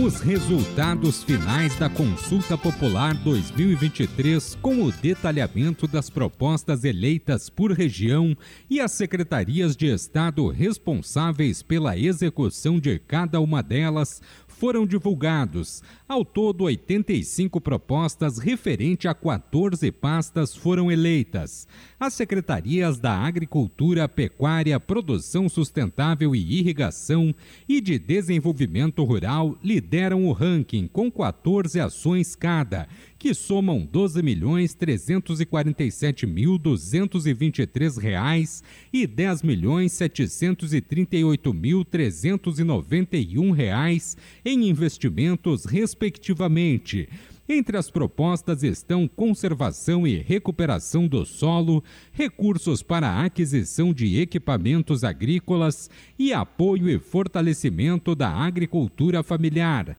Os resultados finais da Consulta Popular 2023, com o detalhamento das propostas eleitas por região e as secretarias de Estado responsáveis pela execução de cada uma delas, foram divulgados. Ao todo, 85 propostas referente a 14 pastas foram eleitas. As secretarias da Agricultura, Pecuária, Produção Sustentável e Irrigação e de Desenvolvimento Rural lideram o ranking com 14 ações cada que somam 12.347.223 reais e 10.738.391 reais em investimentos, respectivamente. Entre as propostas estão conservação e recuperação do solo, recursos para a aquisição de equipamentos agrícolas e apoio e fortalecimento da agricultura familiar.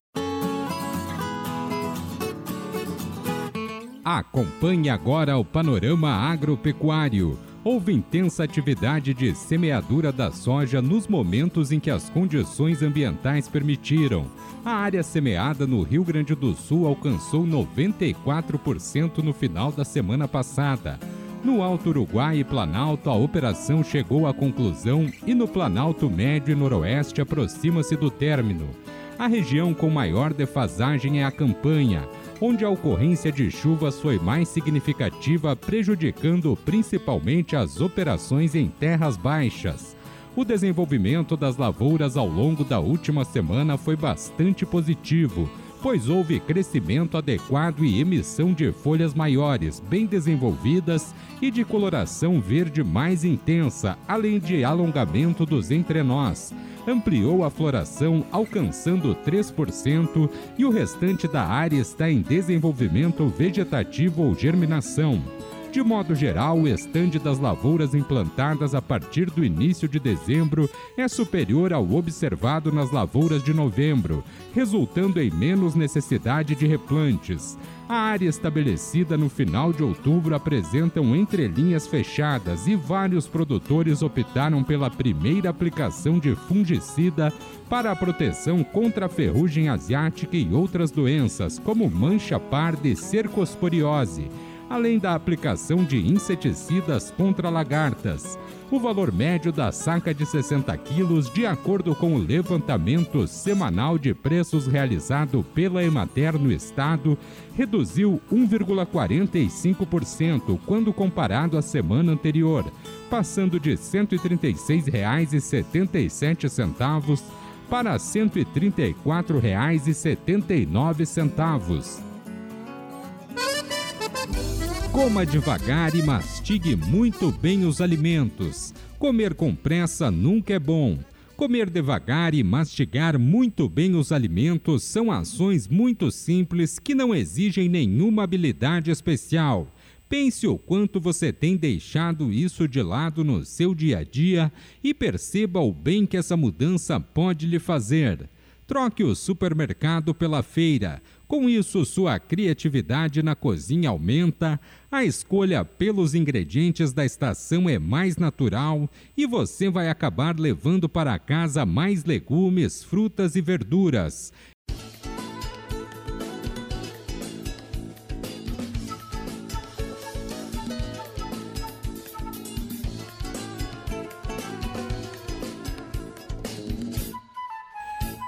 Acompanhe agora o panorama agropecuário. Houve intensa atividade de semeadura da soja nos momentos em que as condições ambientais permitiram. A área semeada no Rio Grande do Sul alcançou 94% no final da semana passada. No Alto Uruguai e Planalto, a operação chegou à conclusão e no Planalto Médio e Noroeste aproxima-se do término. A região com maior defasagem é a campanha onde a ocorrência de chuvas foi mais significativa, prejudicando principalmente as operações em terras baixas. O desenvolvimento das lavouras ao longo da última semana foi bastante positivo, pois houve crescimento adequado e emissão de folhas maiores, bem desenvolvidas e de coloração verde mais intensa, além de alongamento dos entrenós ampliou a floração, alcançando 3%, e o restante da área está em desenvolvimento vegetativo ou germinação. De modo geral, o estande das lavouras implantadas a partir do início de dezembro é superior ao observado nas lavouras de novembro, resultando em menos necessidade de replantes. A área estabelecida no final de outubro apresenta um entrelinhas fechadas e vários produtores optaram pela primeira aplicação de fungicida para a proteção contra a ferrugem asiática e outras doenças, como mancha parda e cercosporiose além da aplicação de inseticidas contra lagartas. O valor médio da saca de 60 quilos, de acordo com o levantamento semanal de preços realizado pela Emater no estado, reduziu 1,45% quando comparado à semana anterior, passando de R$ 136,77 para R$ 134,79. Coma devagar e mastigue muito bem os alimentos. Comer com pressa nunca é bom. Comer devagar e mastigar muito bem os alimentos são ações muito simples que não exigem nenhuma habilidade especial. Pense o quanto você tem deixado isso de lado no seu dia a dia e perceba o bem que essa mudança pode lhe fazer. Troque o supermercado pela feira. Com isso, sua criatividade na cozinha aumenta, a escolha pelos ingredientes da estação é mais natural e você vai acabar levando para casa mais legumes, frutas e verduras.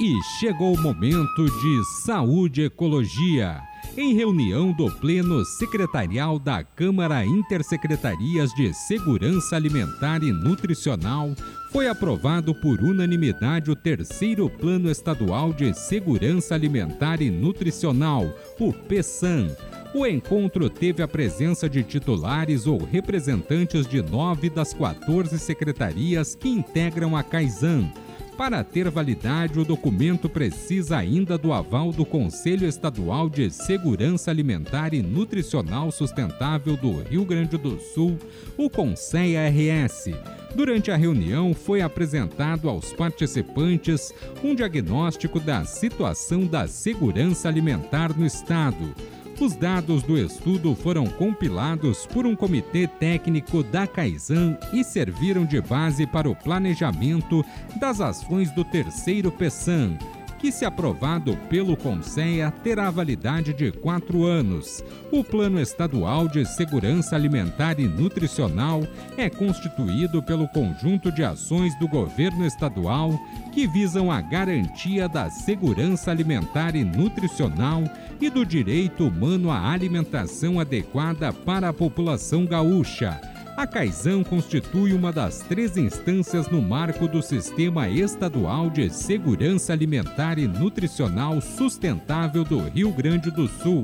E chegou o momento de saúde e ecologia. Em reunião do Pleno Secretarial da Câmara Intersecretarias de Segurança Alimentar e Nutricional, foi aprovado por unanimidade o terceiro Plano Estadual de Segurança Alimentar e Nutricional, o PESAN. O encontro teve a presença de titulares ou representantes de nove das 14 secretarias que integram a CAISAN Para ter validade, o documento precisa ainda do aval do Conselho Estadual de Segurança Alimentar e Nutricional Sustentável do Rio Grande do Sul, o CONSEA-RS. Durante a reunião, foi apresentado aos participantes um diagnóstico da situação da segurança alimentar no Estado os dados do estudo foram compilados por um comitê técnico da Caizan e serviram de base para o planejamento das ações do terceiro PESAM, que, se aprovado pelo Conselho, terá validade de quatro anos. O Plano Estadual de Segurança Alimentar e Nutricional é constituído pelo conjunto de ações do governo estadual que visam a garantia da segurança alimentar e nutricional e do direito humano à alimentação adequada para a população gaúcha a Caizão constitui uma das três instâncias no marco do Sistema Estadual de Segurança Alimentar e Nutricional Sustentável do Rio Grande do Sul,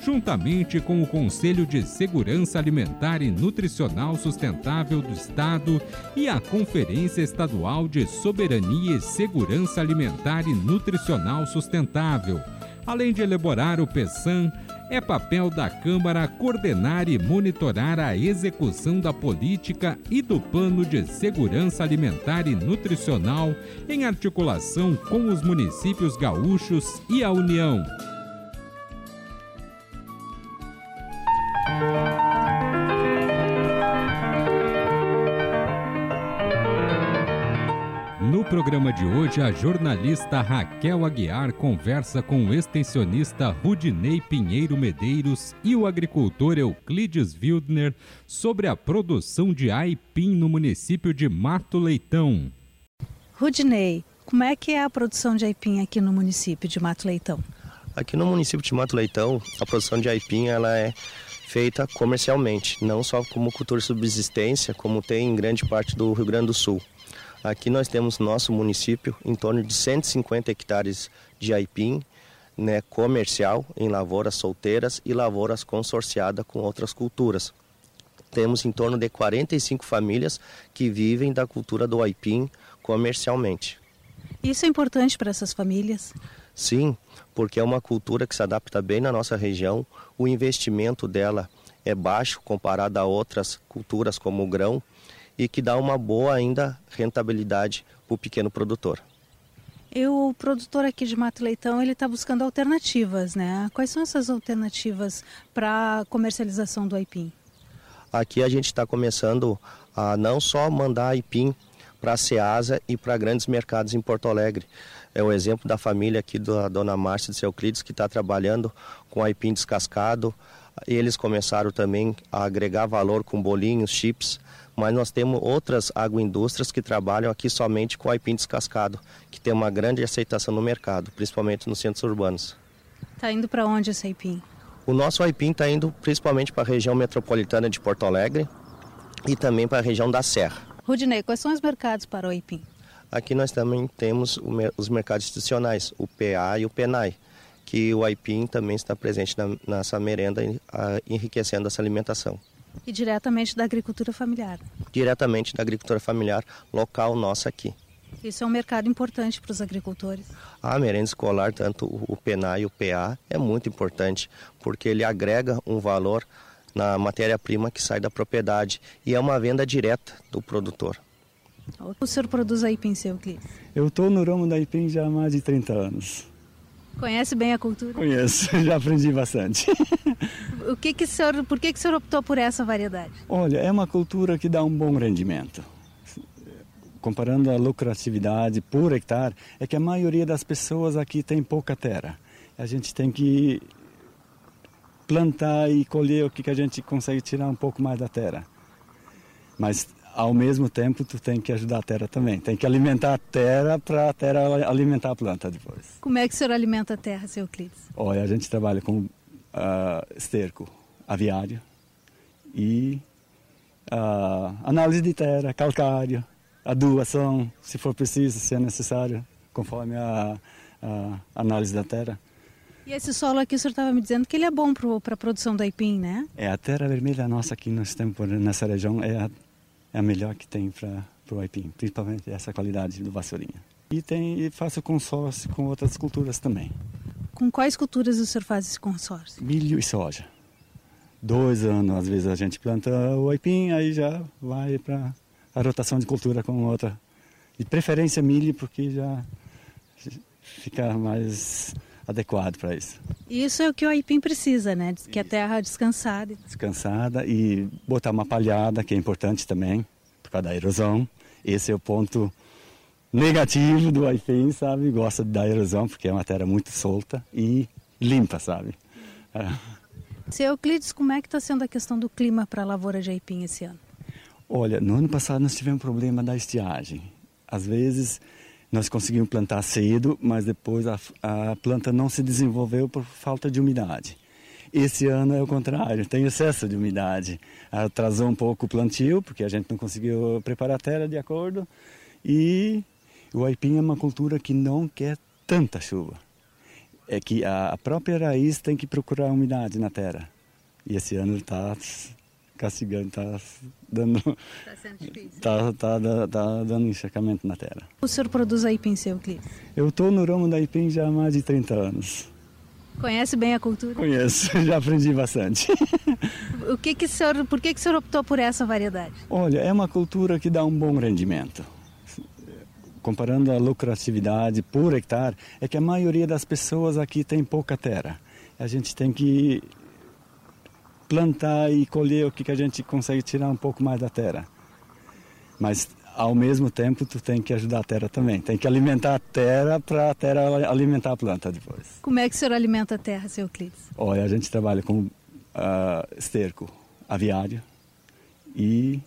juntamente com o Conselho de Segurança Alimentar e Nutricional Sustentável do Estado e a Conferência Estadual de Soberania e Segurança Alimentar e Nutricional Sustentável, além de elaborar o PESAM é papel da Câmara coordenar e monitorar a execução da política e do plano de segurança alimentar e nutricional em articulação com os municípios gaúchos e a União. Programa de hoje, a jornalista Raquel Aguiar conversa com o extensionista Rudinei Pinheiro Medeiros e o agricultor Euclides Wildner sobre a produção de aipim no município de Mato Leitão. Rudinei, como é que é a produção de aipim aqui no município de Mato Leitão? Aqui no município de Mato Leitão, a produção de aipim ela é feita comercialmente, não só como cultura de subsistência, como tem em grande parte do Rio Grande do Sul. Aqui nós temos no nosso município em torno de 150 hectares de aipim, né, comercial em lavouras solteiras e lavouras consorciadas com outras culturas. Temos em torno de 45 famílias que vivem da cultura do aipim comercialmente. Isso é importante para essas famílias? Sim, porque é uma cultura que se adapta bem na nossa região. O investimento dela é baixo comparado a outras culturas como o grão e que dá uma boa ainda rentabilidade para o pequeno produtor. E o produtor aqui de Mato Leitão ele está buscando alternativas, né? Quais são essas alternativas para a comercialização do aipim? Aqui a gente está começando a não só mandar aipim para a Ceasa e para grandes mercados em Porto Alegre. É o exemplo da família aqui da dona Márcia de Euclides que está trabalhando com aipim descascado. Eles começaram também a agregar valor com bolinhos, chips mas nós temos outras agroindústrias que trabalham aqui somente com aipim descascado, que tem uma grande aceitação no mercado, principalmente nos centros urbanos. Está indo para onde esse aipim? O nosso aipim está indo principalmente para a região metropolitana de Porto Alegre e também para a região da Serra. Rudinei, quais são os mercados para o aipim? Aqui nós também temos os mercados institucionais, o PA e o PENAI, que o aipim também está presente na, nessa merenda, enriquecendo essa alimentação. E diretamente da agricultura familiar? Diretamente da agricultura familiar local nossa aqui. Isso é um mercado importante para os agricultores? A merenda escolar, tanto o PENA e o PA, é muito importante, porque ele agrega um valor na matéria-prima que sai da propriedade e é uma venda direta do produtor. O senhor produz aipim, seu Euclides? Eu estou no ramo da aipim já há mais de 30 anos. Conhece bem a cultura? Conheço, já aprendi bastante. o que que o senhor, por que, que o senhor optou por essa variedade? Olha, é uma cultura que dá um bom rendimento. Comparando a lucratividade por hectare, é que a maioria das pessoas aqui tem pouca terra. A gente tem que plantar e colher o que a gente consegue tirar um pouco mais da terra. Mas ao mesmo tempo tu tem que ajudar a terra também. Tem que alimentar a terra para a terra alimentar a planta depois. Como é que o senhor alimenta a terra, seu Euclides? Olha, a gente trabalha com uh, esterco aviário e uh, análise de terra, calcário, adubação, se for preciso, se é necessário, conforme a, a análise da terra. E esse solo aqui, o senhor estava me dizendo que ele é bom para a produção do aipim, né? É, a terra vermelha nossa aqui nós temos nessa região é a é a melhor que tem para o aipim, principalmente essa qualidade do vassourinha. E, tem, e faço consórcio com outras culturas também. Com quais culturas o senhor faz esse consórcio? Milho e soja. Dois anos, às vezes a gente planta o aipim, aí já vai para a rotação de cultura com outra. De preferência milho, porque já fica mais adequado para isso. Isso é o que o aipim precisa, né? Que a terra descansada. Descansada e botar uma palhada, que é importante também, por causa da erosão. Esse é o ponto negativo do aipim, sabe? Gosta da erosão, porque é uma terra muito solta e limpa, sabe? É. Seu Euclides, como é que está sendo a questão do clima para a lavoura de aipim esse ano? Olha, no ano passado nós tivemos um problema da estiagem. Às vezes nós conseguimos plantar cedo, mas depois a, a planta não se desenvolveu por falta de umidade. Esse ano é o contrário, tem excesso de umidade. Atrasou um pouco o plantio, porque a gente não conseguiu preparar a terra de acordo. E o aipim é uma cultura que não quer tanta chuva. É que a própria raiz tem que procurar umidade na terra. E esse ano está castigando, está dando. Está sendo difícil. Está tá, tá, tá dando encharcamento na terra. O senhor produz aipim, seu Euclides? Eu estou no ramo da aipim já há mais de 30 anos. Conhece bem a cultura? Conheço, já aprendi bastante. o que que o senhor, por que, que o senhor optou por essa variedade? Olha, é uma cultura que dá um bom rendimento. Comparando a lucratividade por hectare, é que a maioria das pessoas aqui tem pouca terra. A gente tem que plantar e colher o que a gente consegue tirar um pouco mais da terra. Mas ao mesmo tempo tu tem que ajudar a terra também. Tem que alimentar a terra para a terra alimentar a planta depois. Como é que o senhor alimenta a terra, seu Euclides? Olha, a gente trabalha com uh, esterco aviário e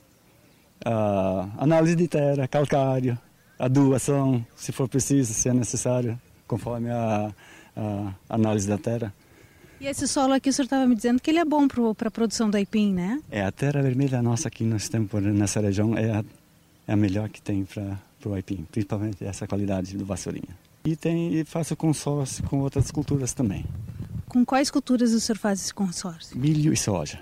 uh, análise de terra, calcário, adubação, se for preciso, se é necessário, conforme a, a análise da terra. E esse solo aqui, o senhor estava me dizendo que ele é bom para a produção do aipim, né? É, a terra vermelha nossa aqui nós temos nessa região é a, é a melhor que tem para o aipim, principalmente essa qualidade do vassourinha. E, tem, e faço consórcio com outras culturas também. Com quais culturas o senhor faz esse consórcio? Milho e soja.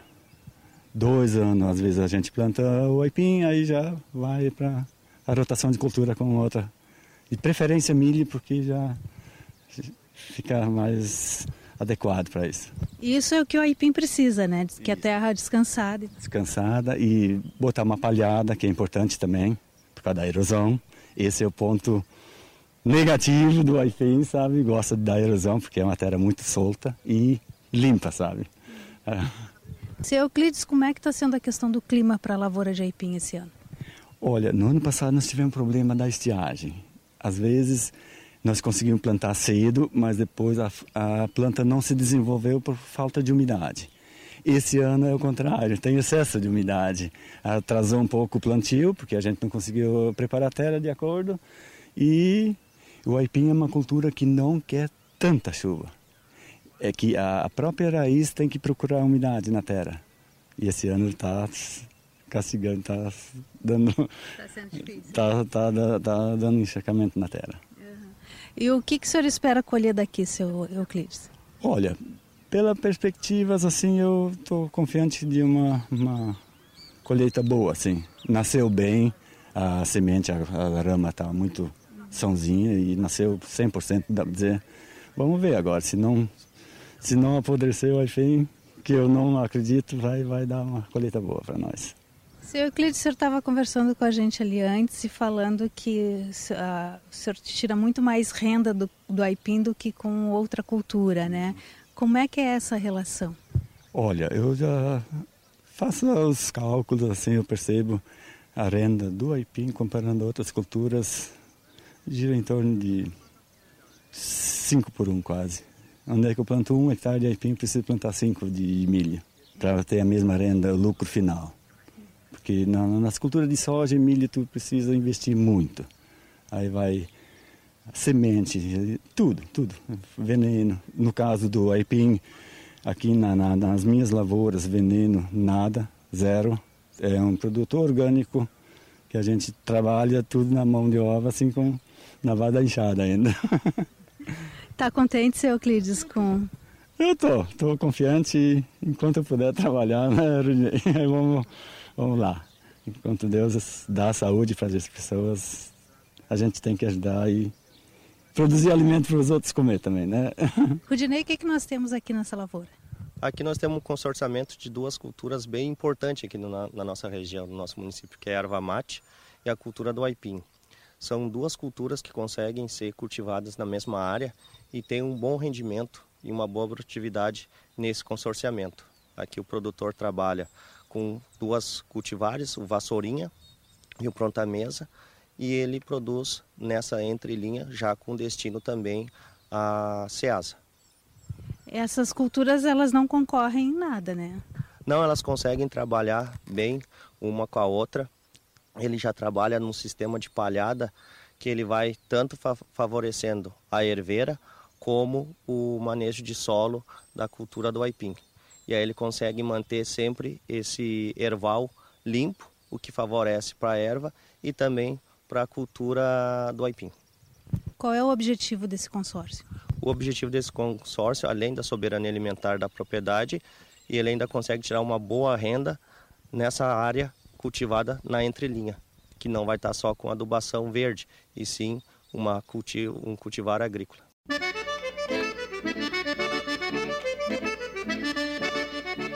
Dois anos, às vezes a gente planta o aipim, aí já vai para a rotação de cultura com outra. De preferência milho, porque já fica mais adequado para isso. Isso é o que o aipim precisa, né? Que a terra descansada. Descansada e botar uma palhada, que é importante também, por causa da erosão. Esse é o ponto negativo do aipim, sabe? Gosta da erosão, porque é uma terra muito solta e limpa, sabe? É. Seu Euclides, como é que está sendo a questão do clima para a lavoura de aipim esse ano? Olha, no ano passado nós tivemos um problema da estiagem. Às vezes nós conseguimos plantar cedo, mas depois a, a planta não se desenvolveu por falta de umidade. Esse ano é o contrário, tem excesso de umidade. Atrasou um pouco o plantio, porque a gente não conseguiu preparar a terra de acordo. E o aipim é uma cultura que não quer tanta chuva. É que a própria raiz tem que procurar umidade na terra. E esse ano está castigando, está dando. Está sendo difícil. Está tá, tá dando encharcamento na terra. E o que, que o senhor espera colher daqui, seu Euclides? Olha, pela perspectivas, assim, eu estou confiante de uma, uma colheita boa, assim. Nasceu bem, a semente, a, a rama está muito sãozinha e nasceu 100%, dá para dizer. Vamos ver agora, se não, se não apodreceu, enfim, que eu não acredito, vai, vai dar uma colheita boa para nós. Seu Euclides, o senhor estava conversando com a gente ali antes e falando que o senhor tira muito mais renda do, do aipim do que com outra cultura, né? Como é que é essa relação? Olha, eu já faço os cálculos, assim, eu percebo a renda do aipim comparando a outras culturas, gira em torno de 5 por 1 um, quase. Onde é que eu planto um hectare de aipim, preciso plantar 5 de milho, para ter a mesma renda, o lucro final. Porque na, nas culturas de soja e milho tu precisa investir muito. Aí vai semente, tudo, tudo. Veneno. No caso do aipim, aqui na, na, nas minhas lavouras, veneno, nada, zero. É um produto orgânico que a gente trabalha tudo na mão de obra, assim com na vada enxada ainda. Está contente, seu Euclides, com... Eu tô, tô confiante enquanto eu puder trabalhar, né, vamos Vamos lá. Enquanto Deus dá saúde para as pessoas, a gente tem que ajudar e produzir alimento para os outros comer também, né? Rudinei, o que, é que nós temos aqui nessa lavoura? Aqui nós temos um consorciamento de duas culturas bem importantes aqui na, na, nossa região, no nosso município, que é a erva mate e a cultura do aipim. São duas culturas que conseguem ser cultivadas na mesma área e têm um bom rendimento e uma boa produtividade nesse consorciamento. Aqui o produtor trabalha com duas cultivares, o vassourinha e o pronta mesa, e ele produz nessa entrelinha já com destino também a Ceasa. Essas culturas elas não concorrem em nada, né? Não, elas conseguem trabalhar bem uma com a outra. Ele já trabalha num sistema de palhada que ele vai tanto favorecendo a herveira como o manejo de solo da cultura do aipim. E aí ele consegue manter sempre esse erval limpo, o que favorece para a erva e também para a cultura do aipim. Qual é o objetivo desse consórcio? O objetivo desse consórcio, além da soberania alimentar da propriedade, e ele ainda consegue tirar uma boa renda nessa área cultivada na entrelinha, que não vai estar só com adubação verde, e sim uma culti um cultivar agrícola.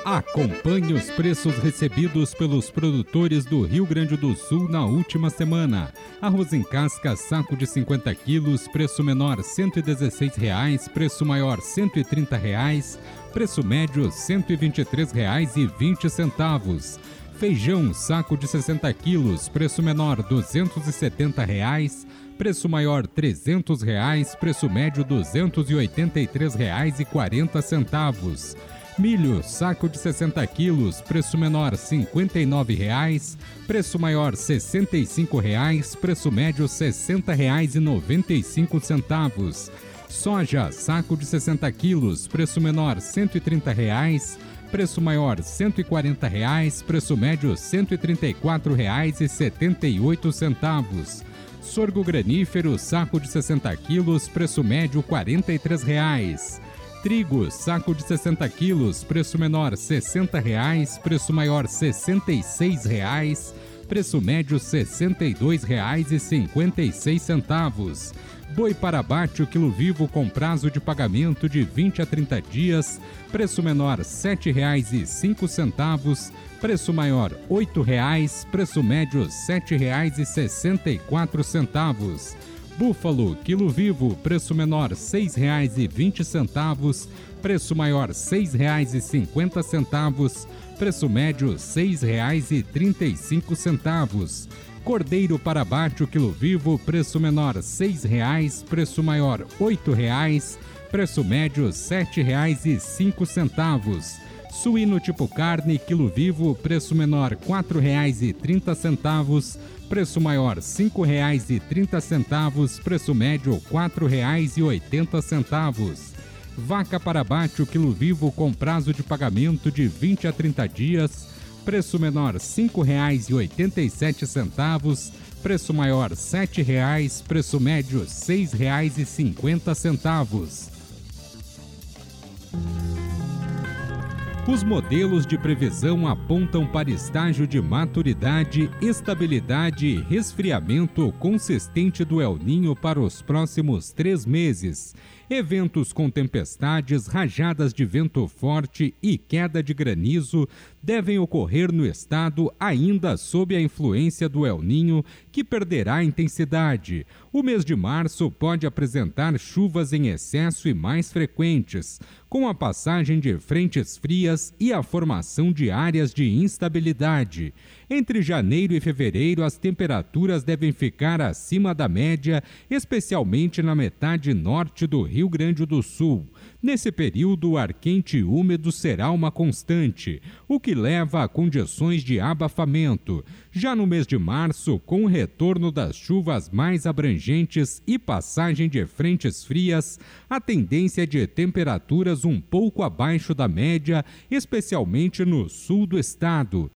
Acompanhe os preços recebidos pelos produtores do Rio Grande do Sul na última semana. Arroz em casca, saco de 50 quilos, preço menor R$ 116,00, preço maior R$ 130,00, preço médio R$ 123,20. Feijão, saco de 60 quilos, preço menor R$ 270,00, preço maior 300 reais, preço médio R$ 283,40. Milho, saco de 60 quilos, preço menor R$ 59,00, preço maior R$ 65,00, preço médio R$ 60,95. Soja, saco de 60 quilos, preço menor R$ 130,00, preço maior R$ 140,00, preço médio R$ 134,78. Sorgo granífero, saco de 60 quilos, preço médio R$ 43,00. Trigo, saco de 60 quilos, preço menor R$ 60,00, preço maior R$ 66,00, preço médio R$ 62,56. Boi para abate o quilo vivo com prazo de pagamento de 20 a 30 dias, preço menor R$ 7,05, preço maior R$ 8,00, preço médio R$ 7,64. Búfalo, quilo vivo, preço menor R$ 6,20, preço maior R$ 6,50, preço médio R$ 6,35. Cordeiro para abate, o quilo vivo, preço menor R$ 6,00, preço maior R$ 8,00, preço médio R$ 7,05. Suíno tipo carne, quilo vivo, preço menor R$ 4,30, preço maior R$ 5,30, preço médio R$ 4,80. Vaca para abate, o quilo vivo com prazo de pagamento de 20 a 30 dias, preço menor R$ 5,87, preço maior R$ 7,00, preço médio R$ 6,50. Os modelos de previsão apontam para estágio de maturidade, estabilidade e resfriamento consistente do El Ninho para os próximos três meses. Eventos com tempestades, rajadas de vento forte e queda de granizo devem ocorrer no estado ainda sob a influência do El Ninho, que perderá intensidade. O mês de março pode apresentar chuvas em excesso e mais frequentes, com a passagem de frentes frias e a formação de áreas de instabilidade. Entre janeiro e fevereiro, as temperaturas devem ficar acima da média, especialmente na metade norte do Rio Grande do Sul. Nesse período, o ar quente e úmido será uma constante, o que leva a condições de abafamento. Já no mês de março, com o retorno das chuvas mais abrangentes e passagem de frentes frias, a tendência é de temperaturas um pouco abaixo da média, especialmente no sul do estado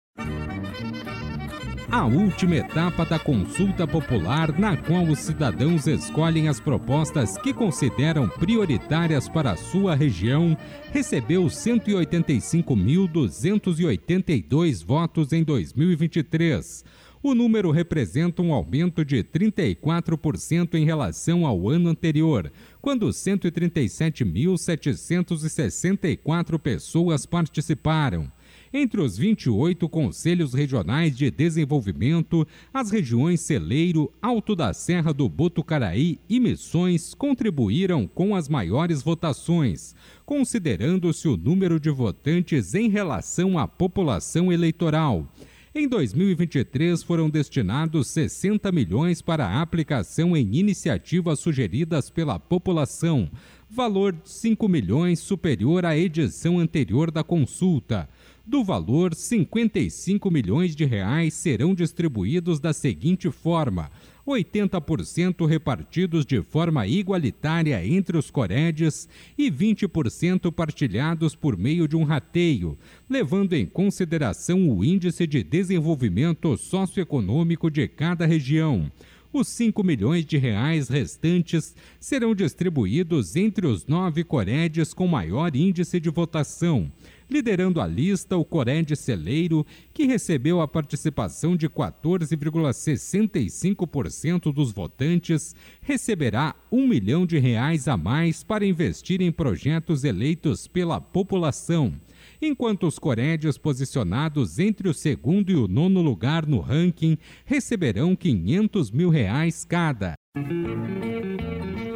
a última etapa da consulta popular, na qual os cidadãos escolhem as propostas que consideram prioritárias para a sua região, recebeu 185.282 votos em 2023 O número representa um aumento de 34% em relação ao ano anterior, quando 137.764 pessoas participaram. Entre os 28 conselhos regionais de desenvolvimento, as regiões Celeiro, Alto da Serra do Botucaraí e Missões contribuíram com as maiores votações, considerando-se o número de votantes em relação à população eleitoral. Em 2023, foram destinados 60 milhões para a aplicação em iniciativas sugeridas pela população, valor 5 milhões superior à edição anterior da consulta. Do valor, 55 milhões de reais serão distribuídos da seguinte forma: 80% repartidos de forma igualitária entre os corédios e 20% partilhados por meio de um rateio, levando em consideração o índice de desenvolvimento socioeconômico de cada região. Os 5 milhões de reais restantes serão distribuídos entre os nove corédios com maior índice de votação liderando a lista o Coré de Celeiro, que recebeu a participação de 14,65% dos votantes, receberá um milhão de reais a mais para investir em projetos eleitos pela população enquanto os corédios posicionados entre o segundo e o nono lugar no ranking receberão 500 mil reais cada.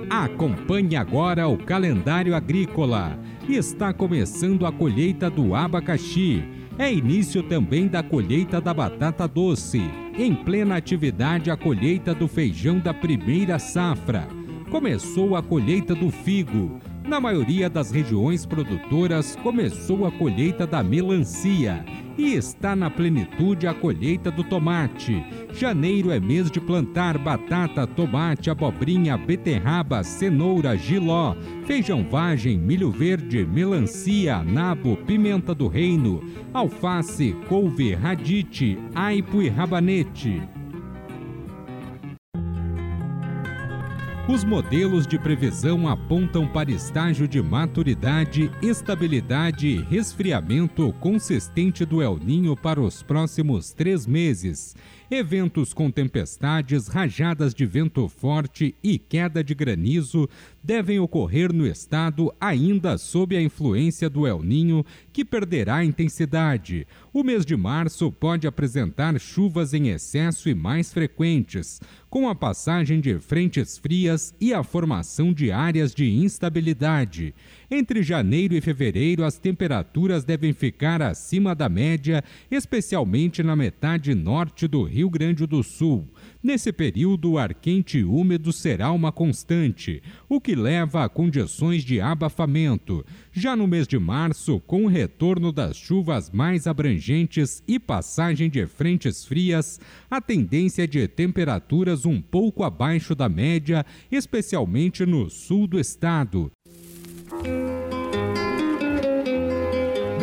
Acompanhe agora o calendário agrícola está começando a colheita do abacaxi. É início também da colheita da batata doce. Em plena atividade, a colheita do feijão da primeira safra. Começou a colheita do figo. Na maioria das regiões produtoras, começou a colheita da melancia e está na plenitude a colheita do tomate. Janeiro é mês de plantar batata, tomate, abobrinha, beterraba, cenoura, giló, feijão vagem, milho verde, melancia, nabo, pimenta do reino, alface, couve, radite, aipo e rabanete. Os modelos de previsão apontam para estágio de maturidade, estabilidade e resfriamento consistente do El Ninho para os próximos três meses. Eventos com tempestades, rajadas de vento forte e queda de granizo devem ocorrer no estado ainda sob a influência do El Ninho, que perderá intensidade. O mês de março pode apresentar chuvas em excesso e mais frequentes, com a passagem de frentes frias e a formação de áreas de instabilidade. Entre janeiro e fevereiro, as temperaturas devem ficar acima da média, especialmente na metade norte do Rio Grande do Sul. Nesse período, o ar quente e úmido será uma constante, o que leva a condições de abafamento. Já no mês de março, com o retorno das chuvas mais abrangentes e passagem de frentes frias, a tendência é de temperaturas um pouco abaixo da média, especialmente no sul do estado.